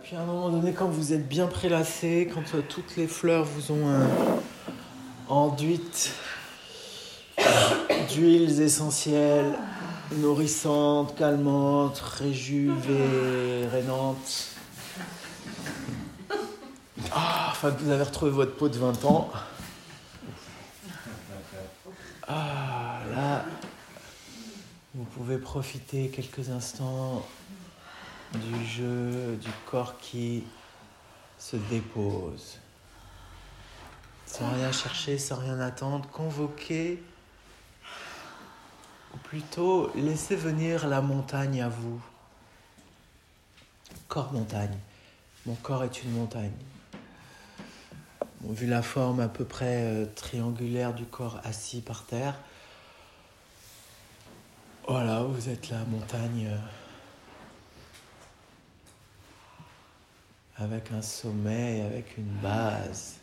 puis à un moment donné, quand vous êtes bien prélassé, quand euh, toutes les fleurs vous ont euh, enduite d'huiles essentielles nourrissantes, calmantes, réjuvénantes. Ah, enfin vous avez retrouvé votre peau de 20 ans. Ah, là, vous pouvez profiter quelques instants du jeu du corps qui se dépose. Sans rien chercher, sans rien attendre, convoquer, ou plutôt laisser venir la montagne à vous. Corps montagne. Mon corps est une montagne. vu la forme à peu près euh, triangulaire du corps assis par terre, voilà, vous êtes la montagne. Euh, avec un sommet, avec une base.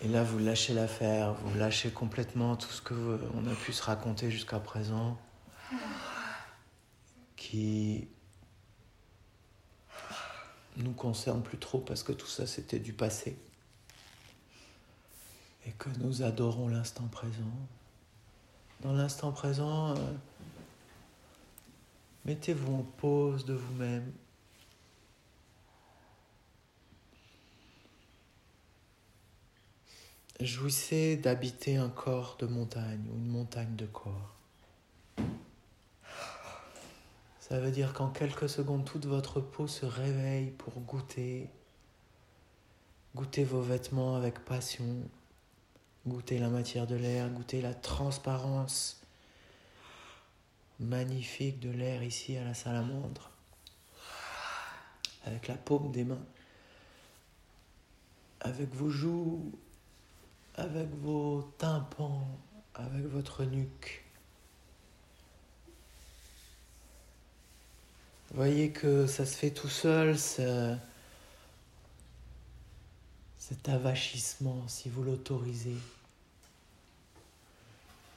Et là, vous lâchez l'affaire, vous lâchez complètement tout ce que on a pu se raconter jusqu'à présent, qui nous concerne plus trop parce que tout ça c'était du passé et que nous adorons l'instant présent. Dans l'instant présent, euh, mettez-vous en pause de vous-même, Jouissez d'habiter un corps de montagne ou une montagne de corps. Ça veut dire qu'en quelques secondes, toute votre peau se réveille pour goûter, goûter vos vêtements avec passion, goûter la matière de l'air, goûter la transparence magnifique de l'air ici à la salamandre, avec la paume des mains, avec vos joues avec vos tympans, avec votre nuque. Voyez que ça se fait tout seul, ce, cet avachissement, si vous l'autorisez.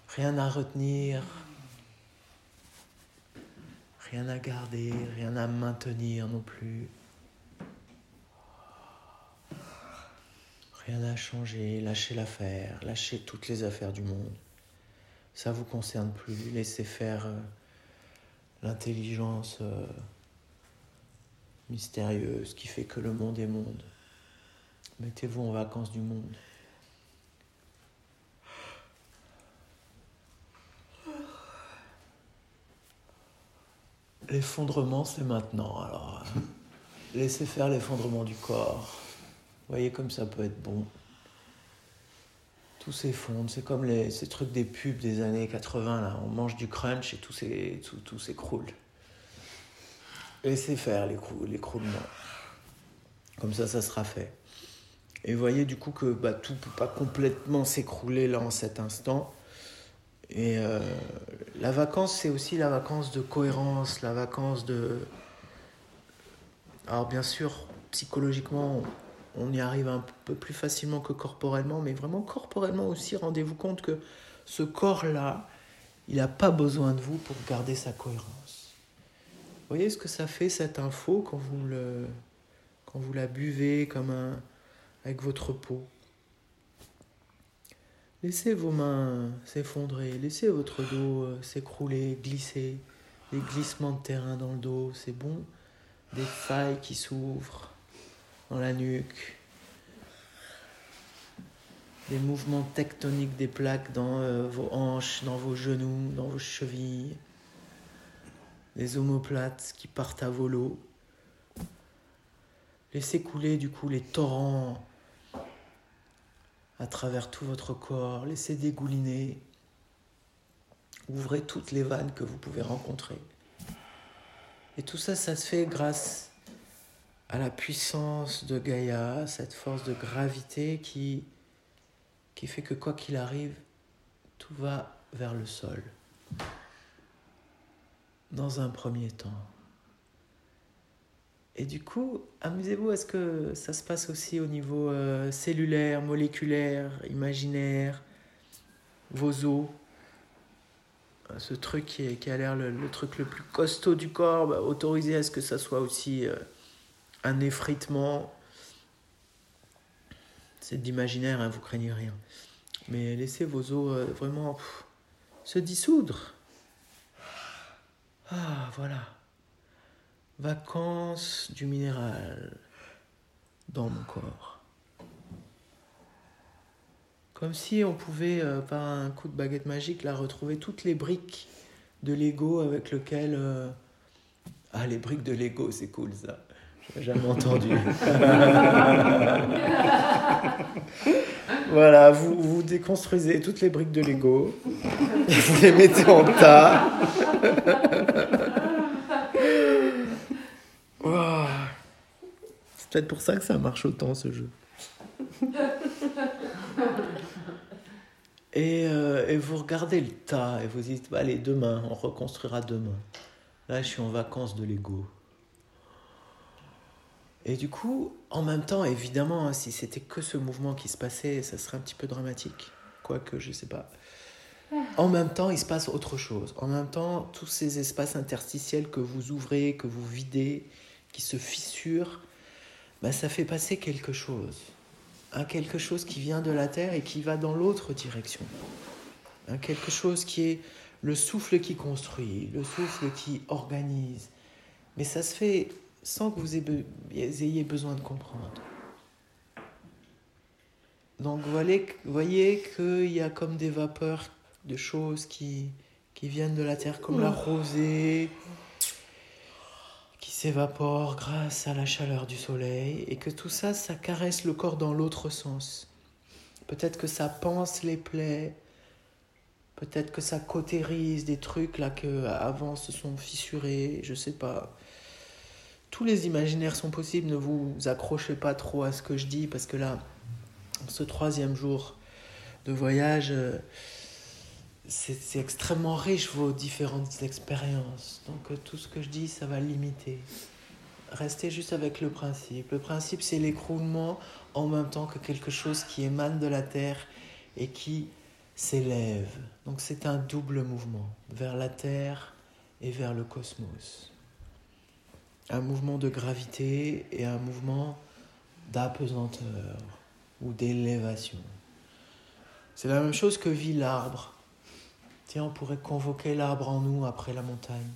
Rien à retenir, rien à garder, rien à maintenir non plus. Rien n'a changé, lâchez l'affaire, lâchez toutes les affaires du monde. Ça vous concerne plus, laissez faire euh, l'intelligence euh, mystérieuse qui fait que le monde est monde. Mettez-vous en vacances du monde. L'effondrement, c'est maintenant. Alors, euh, laissez faire l'effondrement du corps voyez comme ça peut être bon. Tout s'effondre, c'est comme les, ces trucs des pubs des années 80, là. on mange du crunch et tout, tout, tout s'écroule. Laissez faire l'écroulement. Comme ça, ça sera fait. Et voyez du coup que bah, tout ne peut pas complètement s'écrouler là en cet instant. Et euh, la vacance, c'est aussi la vacance de cohérence, la vacance de... Alors bien sûr, psychologiquement, on y arrive un peu plus facilement que corporellement, mais vraiment corporellement aussi, rendez-vous compte que ce corps-là, il n'a pas besoin de vous pour garder sa cohérence. Vous voyez ce que ça fait cette info quand vous, le, quand vous la buvez comme un, avec votre peau? Laissez vos mains s'effondrer, laissez votre dos euh, s'écrouler, glisser, des glissements de terrain dans le dos, c'est bon, des failles qui s'ouvrent dans la nuque, des mouvements tectoniques des plaques dans euh, vos hanches, dans vos genoux, dans vos chevilles, des omoplates qui partent à volo. Laissez couler du coup les torrents à travers tout votre corps, laissez dégouliner, ouvrez toutes les vannes que vous pouvez rencontrer. Et tout ça, ça se fait grâce à la puissance de Gaïa, cette force de gravité qui, fait que quoi qu'il arrive, tout va vers le sol. Dans un premier temps. Et du coup, amusez-vous, est-ce que ça se passe aussi au niveau euh, cellulaire, moléculaire, imaginaire, vos os ce truc qui, qui a l'air le, truc le plus costaud du corps, bah, autorisez à ce que ça soit aussi euh, un effritement. C'est d'imaginaire, hein, vous craignez rien. Mais laissez vos os euh, vraiment se dissoudre. Ah, voilà. Vacances du minéral dans mon corps. Comme si on pouvait, euh, par un coup de baguette magique, retrouver toutes les briques de Lego avec lesquelles. Euh, ah, les briques de Lego, c'est cool ça. Jamais entendu. voilà, vous, vous déconstruisez toutes les briques de Lego, vous les mettez en tas. C'est peut-être pour ça que ça marche autant ce jeu. Et, euh, et, vous regardez le tas et vous dites, bah, allez, demain, on reconstruira demain. Là, je suis en vacances de Lego. Et du coup, en même temps, évidemment, hein, si c'était que ce mouvement qui se passait, ça serait un petit peu dramatique. Quoique, je sais pas. En même temps, il se passe autre chose. En même temps, tous ces espaces interstitiels que vous ouvrez, que vous videz, qui se fissurent, bah, ça fait passer quelque chose. Un quelque chose qui vient de la terre et qui va dans l'autre direction. Un quelque chose qui est le souffle qui construit, le souffle qui organise. Mais ça se fait sans que vous ayez besoin de comprendre. Donc vous voyez, voyez qu'il y a comme des vapeurs de choses qui, qui viennent de la terre, comme la rosée, qui s'évapore grâce à la chaleur du soleil, et que tout ça, ça caresse le corps dans l'autre sens. Peut-être que ça pense les plaies, peut-être que ça cautérise des trucs là que avant se sont fissurés, je sais pas tous les imaginaires sont possibles. Ne vous accrochez pas trop à ce que je dis parce que là, ce troisième jour de voyage, euh, c'est extrêmement riche vos différentes expériences. Donc euh, tout ce que je dis, ça va limiter. Restez juste avec le principe. Le principe, c'est l'écroulement en même temps que quelque chose qui émane de la terre et qui s'élève. Donc c'est un double mouvement vers la terre et vers le cosmos un mouvement de gravité et un mouvement d'apesanteur ou d'élévation. C'est la même chose que vit l'arbre. Tiens, on pourrait convoquer l'arbre en nous après la montagne.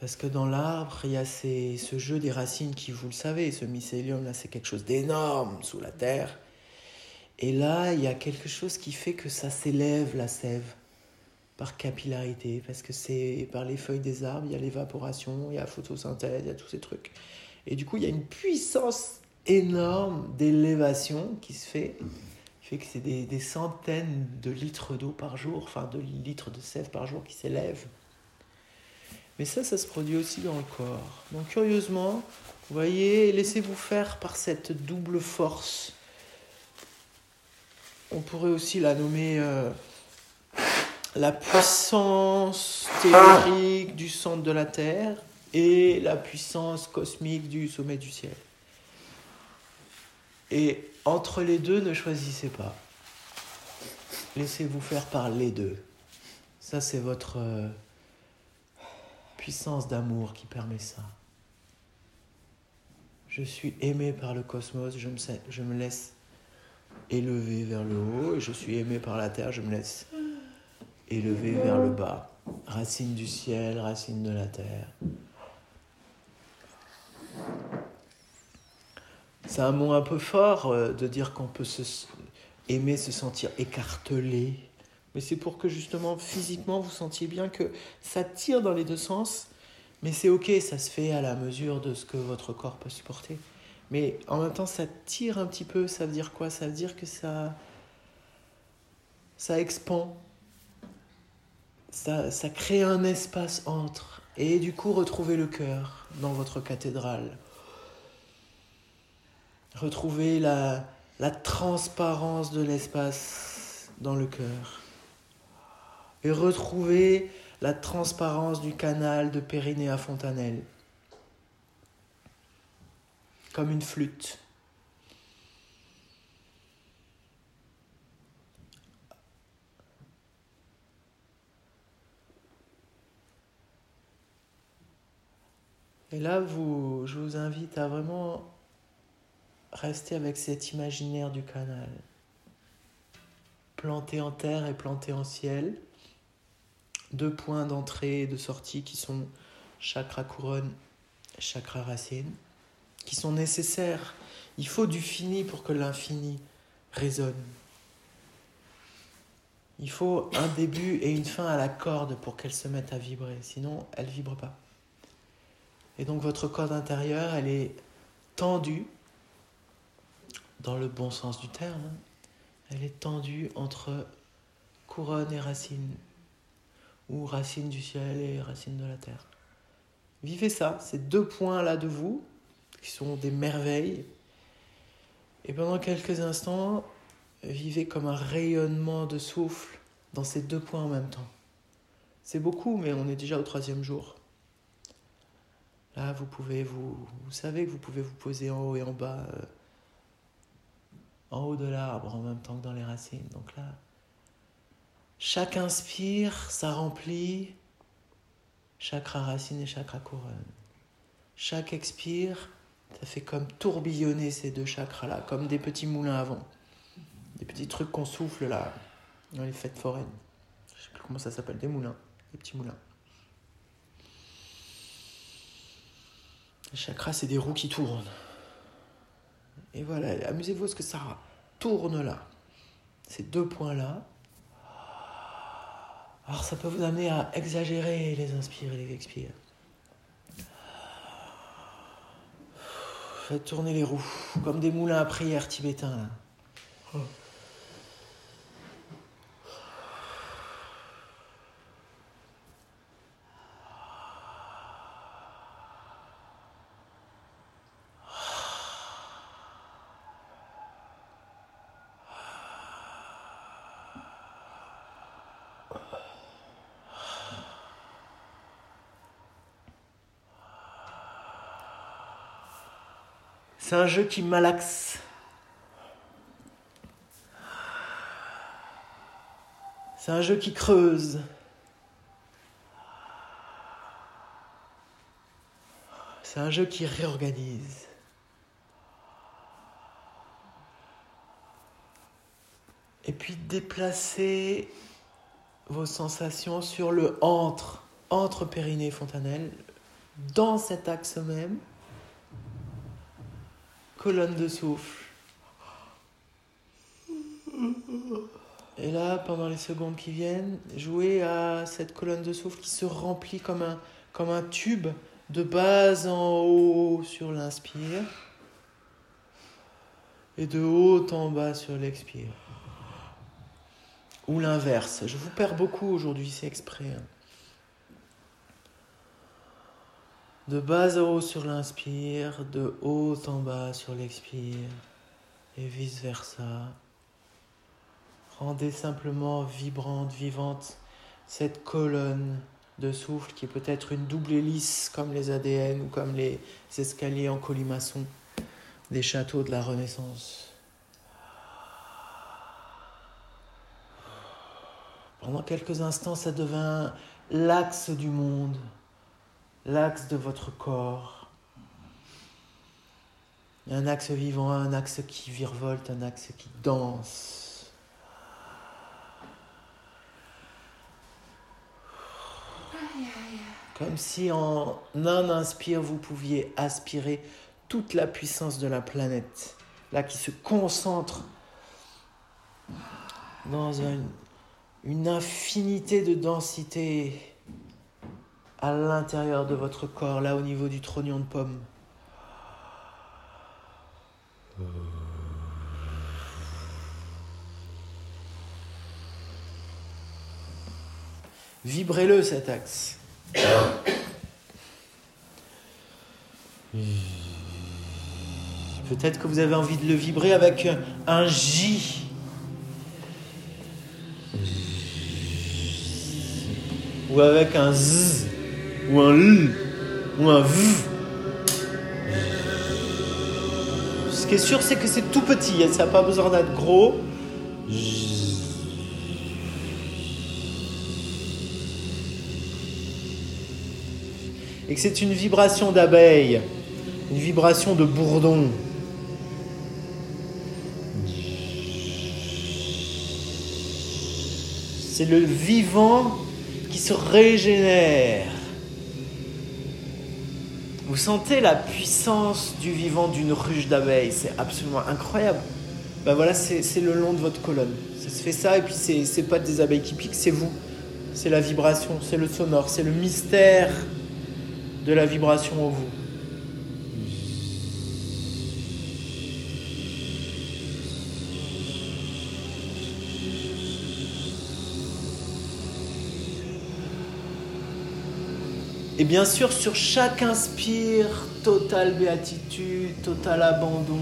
Parce que dans l'arbre, il y a ce jeu des racines qui, vous le savez, ce mycélium là, c'est quelque chose d'énorme sous la terre. Et là, il y a quelque chose qui fait que ça s'élève, la sève par capillarité, parce que c'est par les feuilles des arbres, il y a l'évaporation, il y a la photosynthèse, il y a tous ces trucs. Et du coup, il y a une puissance énorme d'élévation qui se fait, qui fait que c'est des, des, centaines de litres d'eau par jour, enfin de litres de sève par jour qui s'élèvent. Mais ça, ça se produit aussi dans le corps. Donc curieusement, vous voyez, laissez-vous faire par cette double force. On pourrait aussi la nommer... Euh, la puissance théorique du centre de la Terre et la puissance cosmique du sommet du ciel. Et entre les deux, ne choisissez pas. Laissez-vous faire par les deux. Ça, c'est votre euh, puissance d'amour qui permet ça. Je suis aimé par le cosmos, je me, je me laisse élever vers le haut, et je suis aimé par la terre, je me laisse élevé vers le bas. Racine du ciel, racine de la terre. C'est un mot un peu fort euh, de dire qu'on peut aimer se sentir écartelé. Mais c'est pour que justement physiquement vous sentiez bien que ça tire dans les deux sens. Mais c'est ok, ça se fait à la mesure de ce que votre corps peut supporter. Mais en même temps, ça tire un petit peu. Ça veut dire quoi? Ça veut dire que ça, ça expand ça, crée un espace entre. Et du coup, retrouvez le cœur dans votre cathédrale. Retrouvez la, la transparence de l'espace dans le cœur. Et retrouvez la transparence du canal de Périnée à Fontanelle. Comme une flûte. Et là, vous, je vous invite à vraiment rester avec cet imaginaire du canal. Planté en terre et planté en ciel. Deux points d'entrée et de sortie qui sont chakra couronne chakra racine, qui sont nécessaires. Il faut du fini pour que l'infini résonne. Il faut un début et une fin à la corde pour qu'elle se mette à vibrer, sinon elle vibre pas. Et donc votre corde intérieure, elle est tendue, dans le bon sens du terme, hein. elle est tendue entre couronne et racine, ou racine du ciel et racine de la terre. Vivez ça, ces deux points-là de vous, qui sont des merveilles, et pendant quelques instants, vivez comme un rayonnement de souffle dans ces deux points en même temps. C'est beaucoup, mais on est déjà au troisième jour. Là, vous pouvez vous, vous savez que vous pouvez vous poser en haut et en bas, euh, en haut de l'arbre en même temps que dans les racines. Donc là, chaque inspire, ça remplit chakra racine et chakra couronne. Chaque expire, ça fait comme tourbillonner ces deux chakras-là, comme des petits moulins à vent. Des petits trucs qu'on souffle là, dans les fêtes foraines. Je sais plus comment ça s'appelle, des moulins, des petits moulins. Les chakras, c'est des roues qui tournent. Et voilà, amusez-vous à ce que ça tourne là. Ces deux points-là. Alors ça peut vous amener à exagérer les inspires et les expires. Faites tourner les roues, comme des moulins à prière tibétains. Là. C'est un jeu qui malaxe. C'est un jeu qui creuse. C'est un jeu qui réorganise. Et puis déplacer vos sensations sur le entre, entre Périnée Fontanelle, dans cet axe même colonne de souffle. Et là, pendant les secondes qui viennent, jouer à cette colonne de souffle qui se remplit comme un, comme un tube de bas en haut sur l'inspire et de haut en bas sur l'expire. Ou l'inverse. Je vous perds beaucoup aujourd'hui, c'est exprès. Hein. De bas en haut sur l'inspire, de haut en bas sur l'expire, et vice-versa. Rendez simplement vibrante, vivante cette colonne de souffle qui est peut-être une double hélice comme les ADN ou comme les escaliers en colimaçon des châteaux de la Renaissance. Pendant quelques instants, ça devint l'axe du monde l'axe de votre corps. Un axe vivant, un axe qui virevolte, un axe qui danse. Comme si en un inspire, vous pouviez aspirer toute la puissance de la planète, là qui se concentre dans une, une infinité de densité à l'intérieur de votre corps, là au niveau du trognon de pomme. Vibrez-le cet axe. Peut-être que vous avez envie de le vibrer avec un J. Ou avec un Z ou un L ou un V. Ce qui est sûr, c'est que c'est tout petit, hein, ça n'a pas besoin d'être gros. et que c'est une vibration d'abeille, une vibration de bourdon. C'est le vivant qui se régénère. Vous sentez la puissance du vivant d'une ruche d'abeilles, c'est absolument incroyable. Ben voilà, c'est le long de votre colonne. Ça se fait ça, et puis c'est pas des abeilles qui piquent, c'est vous. C'est la vibration, c'est le sonore, c'est le mystère de la vibration en vous. Et bien sûr, sur chaque inspire, totale béatitude, total abandon,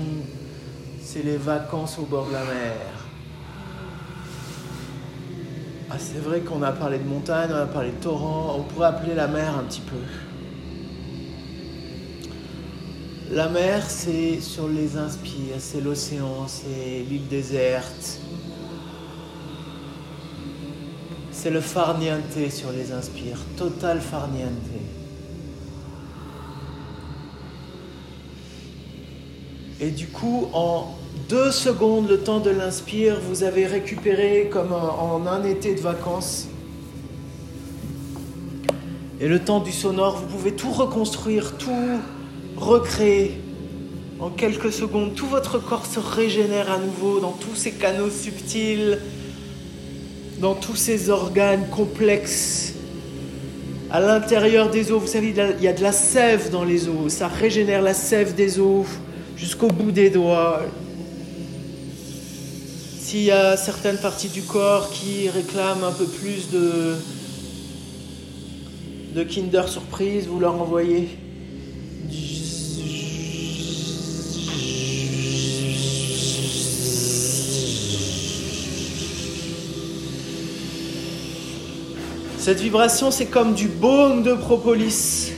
c'est les vacances au bord de la mer. Ah, c'est vrai qu'on a parlé de montagne, on a parlé de torrent, on pourrait appeler la mer un petit peu. La mer, c'est sur les inspires, c'est l'océan, c'est l'île déserte. C'est le farniente sur les inspires, total farniente. Et du coup, en deux secondes, le temps de l'inspire, vous avez récupéré comme en un été de vacances. Et le temps du sonore, vous pouvez tout reconstruire, tout recréer. En quelques secondes, tout votre corps se régénère à nouveau dans tous ces canaux subtils, dans tous ces organes complexes. À l'intérieur des os, vous savez, il y a de la sève dans les os, ça régénère la sève des os jusqu'au bout des doigts. S'il y a certaines parties du corps qui réclament un peu plus de, de Kinder Surprise, vous leur envoyez. Cette vibration, c'est comme du baume de propolis.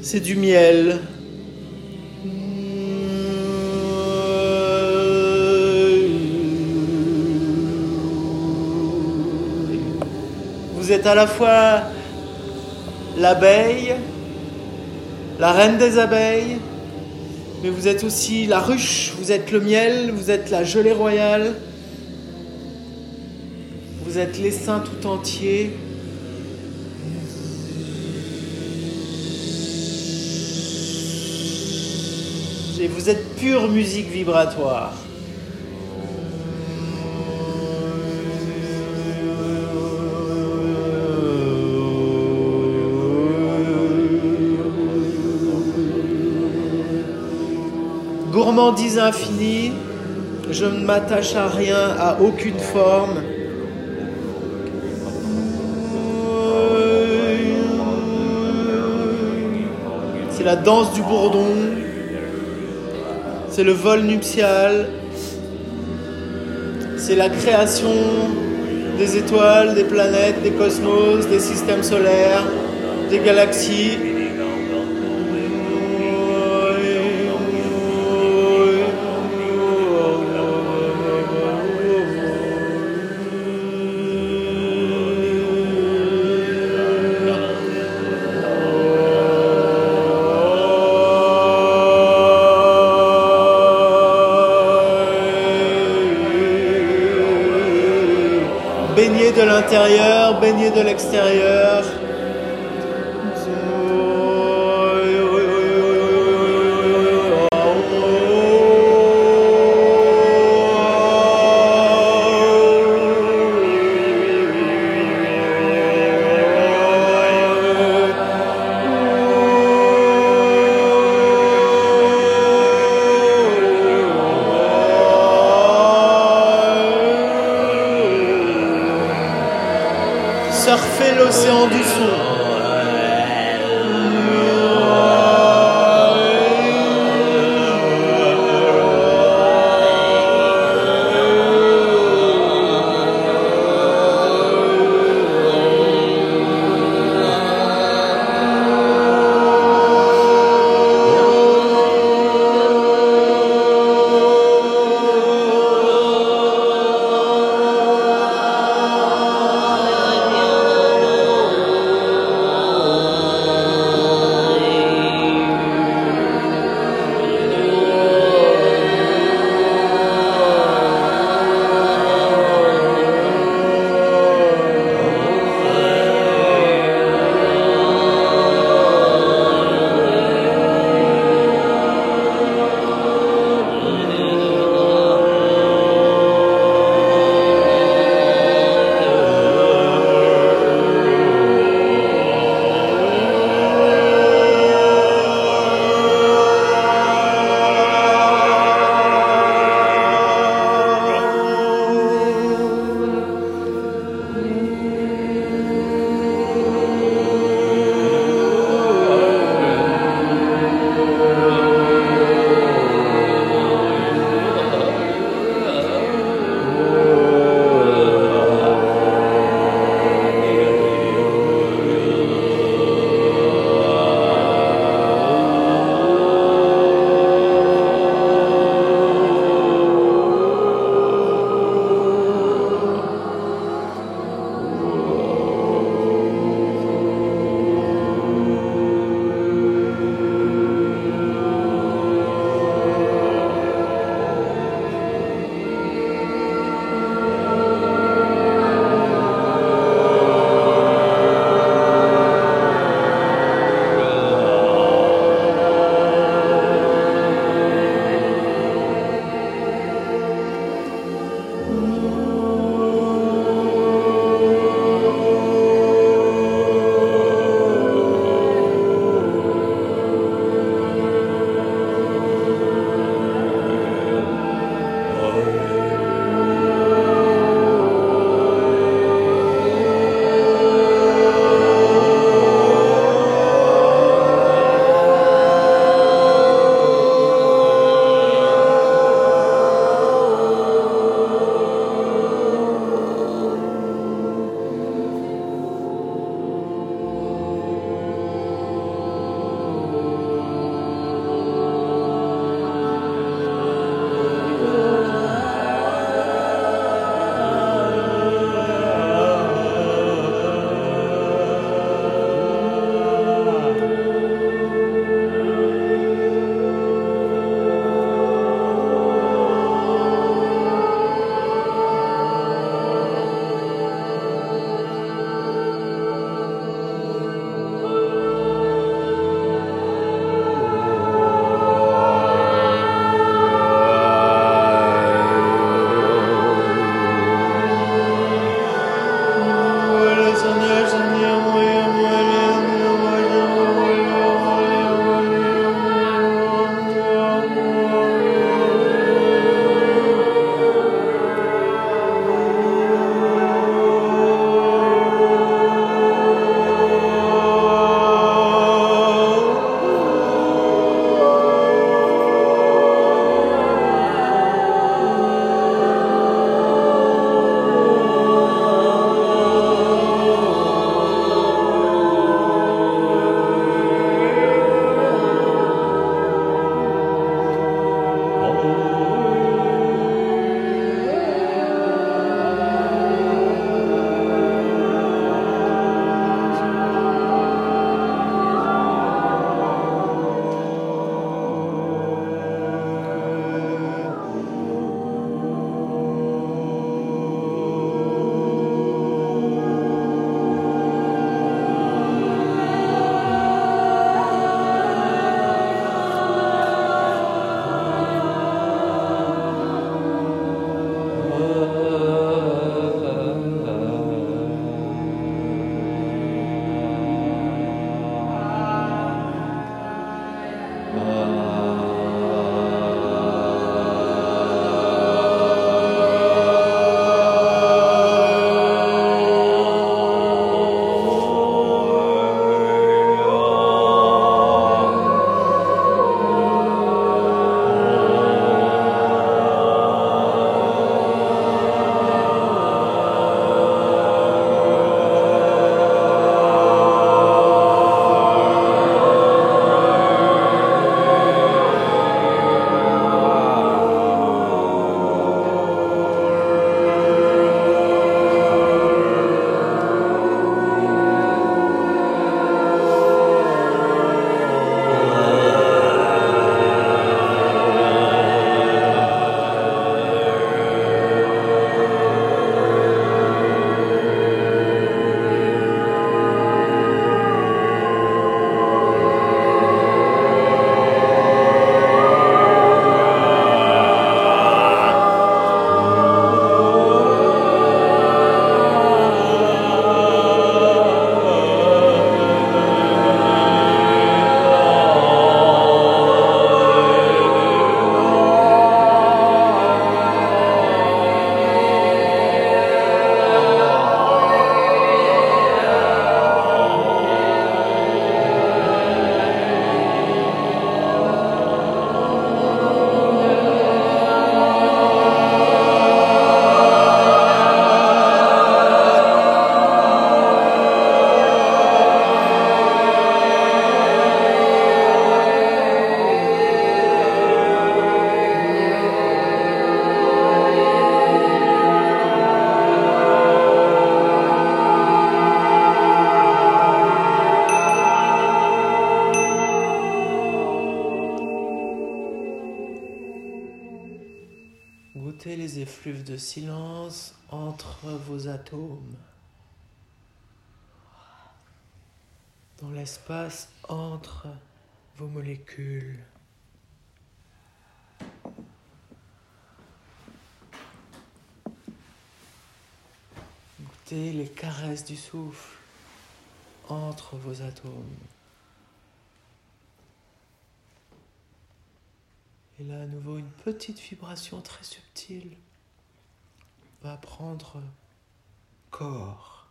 C'est du miel. Vous êtes à la fois l'abeille, la reine des abeilles, mais vous êtes aussi la ruche, vous êtes le miel, vous êtes la gelée royale, vous êtes l'essaim tout entier. Et vous êtes pure musique vibratoire. Gourmandise infinie, je ne m'attache à rien, à aucune forme. C'est la danse du bourdon, c'est le vol nuptial, c'est la création des étoiles, des planètes, des cosmos, des systèmes solaires, des galaxies. L'intérieur, baigner de l'extérieur. De silence entre vos atomes. Dans l'espace entre vos molécules. Goûtez les caresses du souffle entre vos atomes. Et là, à nouveau, une petite vibration très subtile va prendre corps.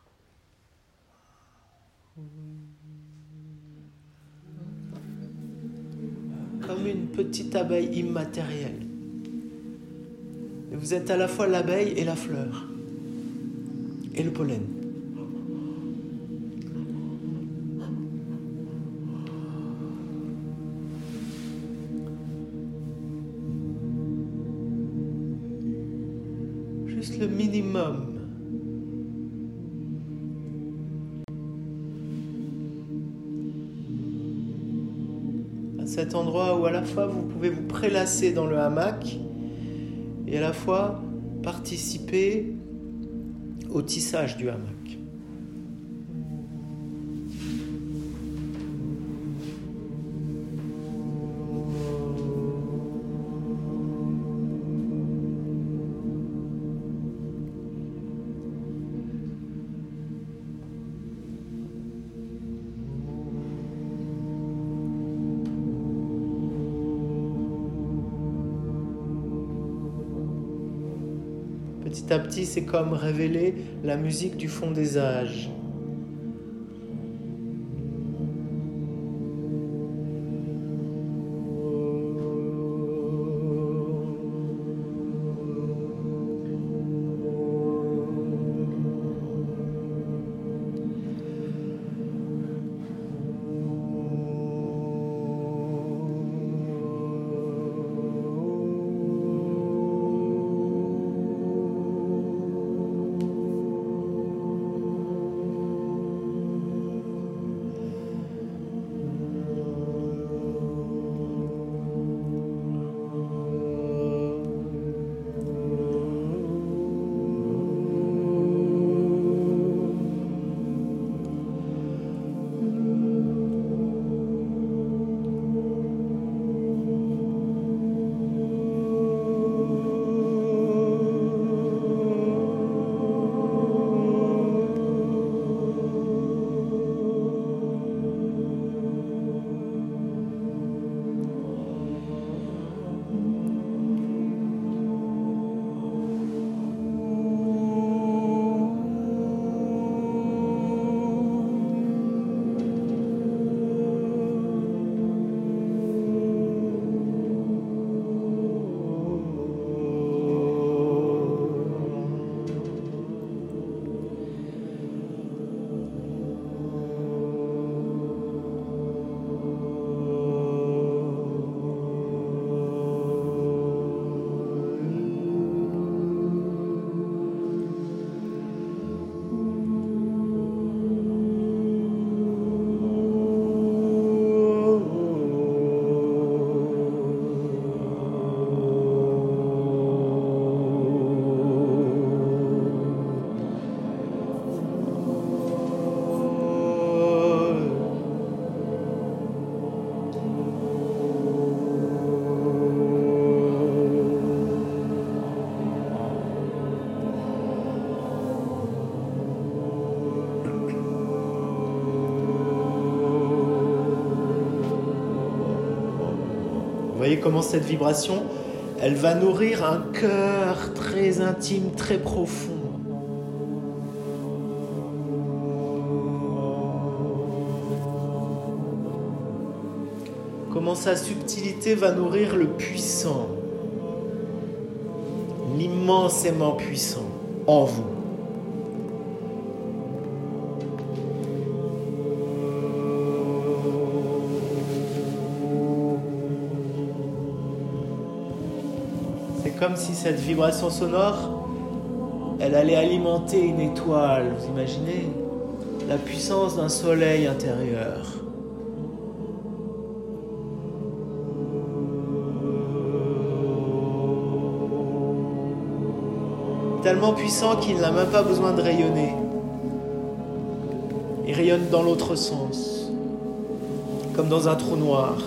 Comme une petite abeille immatérielle. Vous êtes à la fois l'abeille et la fleur. Et le pollen. Endroit où à la fois vous pouvez vous prélasser dans le hamac et à la fois participer au tissage du hamac. Petit c'est comme révéler la musique du fond des âges. Comment cette vibration, elle va nourrir un cœur très intime, très profond. Comment sa subtilité va nourrir le puissant, l'immensément puissant en vous. Comme si cette vibration sonore, elle allait alimenter une étoile, vous imaginez? La puissance d'un soleil intérieur. Tellement puissant qu'il n'a même pas besoin de rayonner. Il rayonne dans l'autre sens, comme dans un trou noir.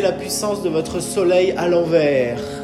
La puissance de votre soleil à l'envers.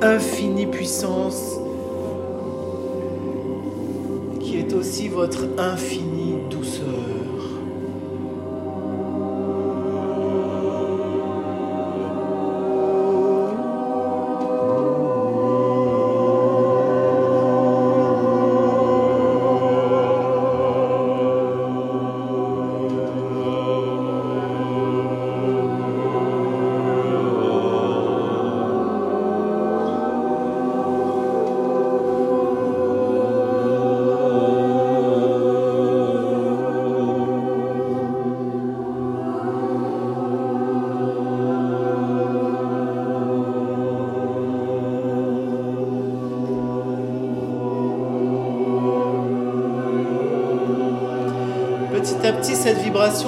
Contactez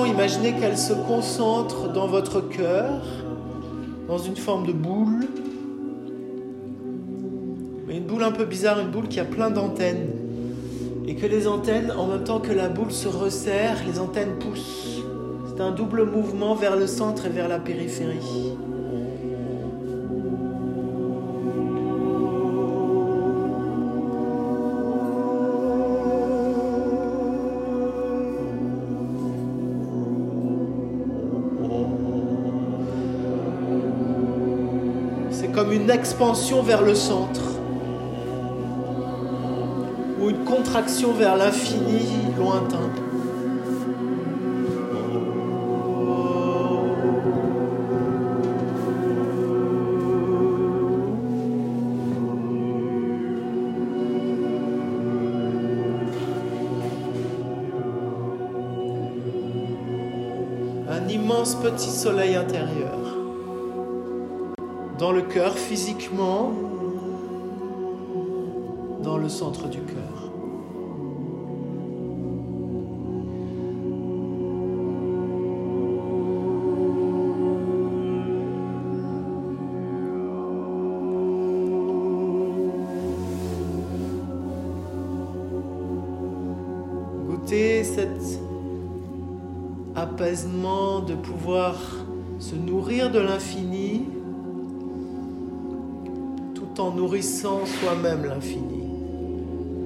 imaginez qu'elle se concentre dans votre cœur, dans une forme de boule. Mais une boule un peu bizarre, une boule qui a plein d'antennes. Et que les antennes, en même temps que la boule se resserre, les antennes poussent. C'est un double mouvement vers le centre et vers la périphérie. Expansion vers le centre ou une contraction vers l'infini lointain. Un immense petit soleil intérieur dans le cœur physiquement, dans le centre du cœur. Goûtez cet apaisement de pouvoir se nourrir de l'infini nourrissant soi-même l'infini.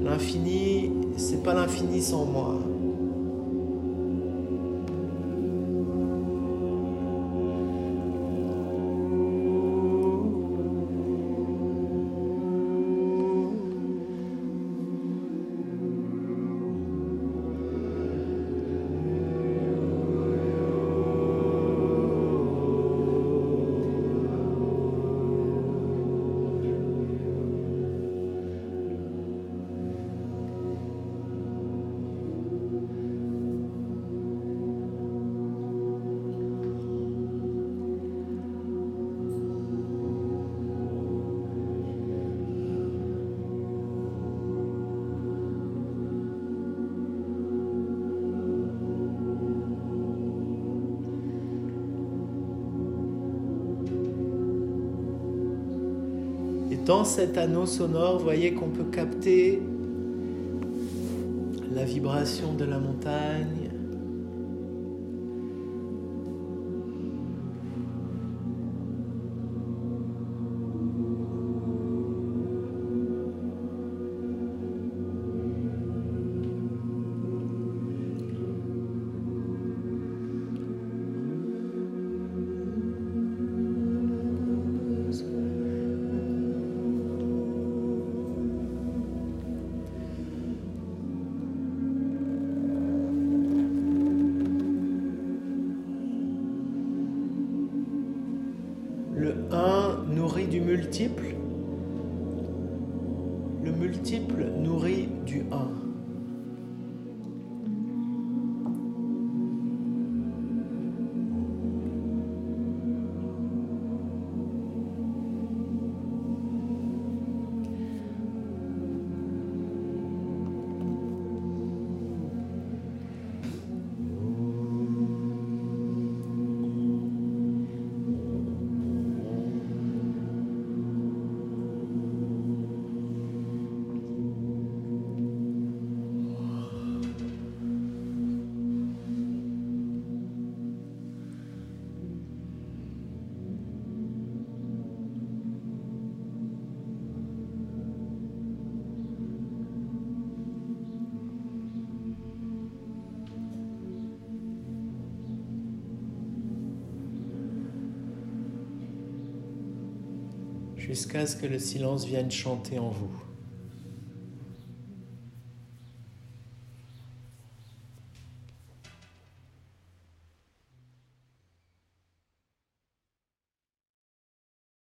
L'infini, c'est pas l'infini sans moi. Dans cet anneau sonore, vous voyez qu'on peut capter la vibration de la montagne, multiple, le multiple nourrit du 1. Que le silence vienne chanter en vous?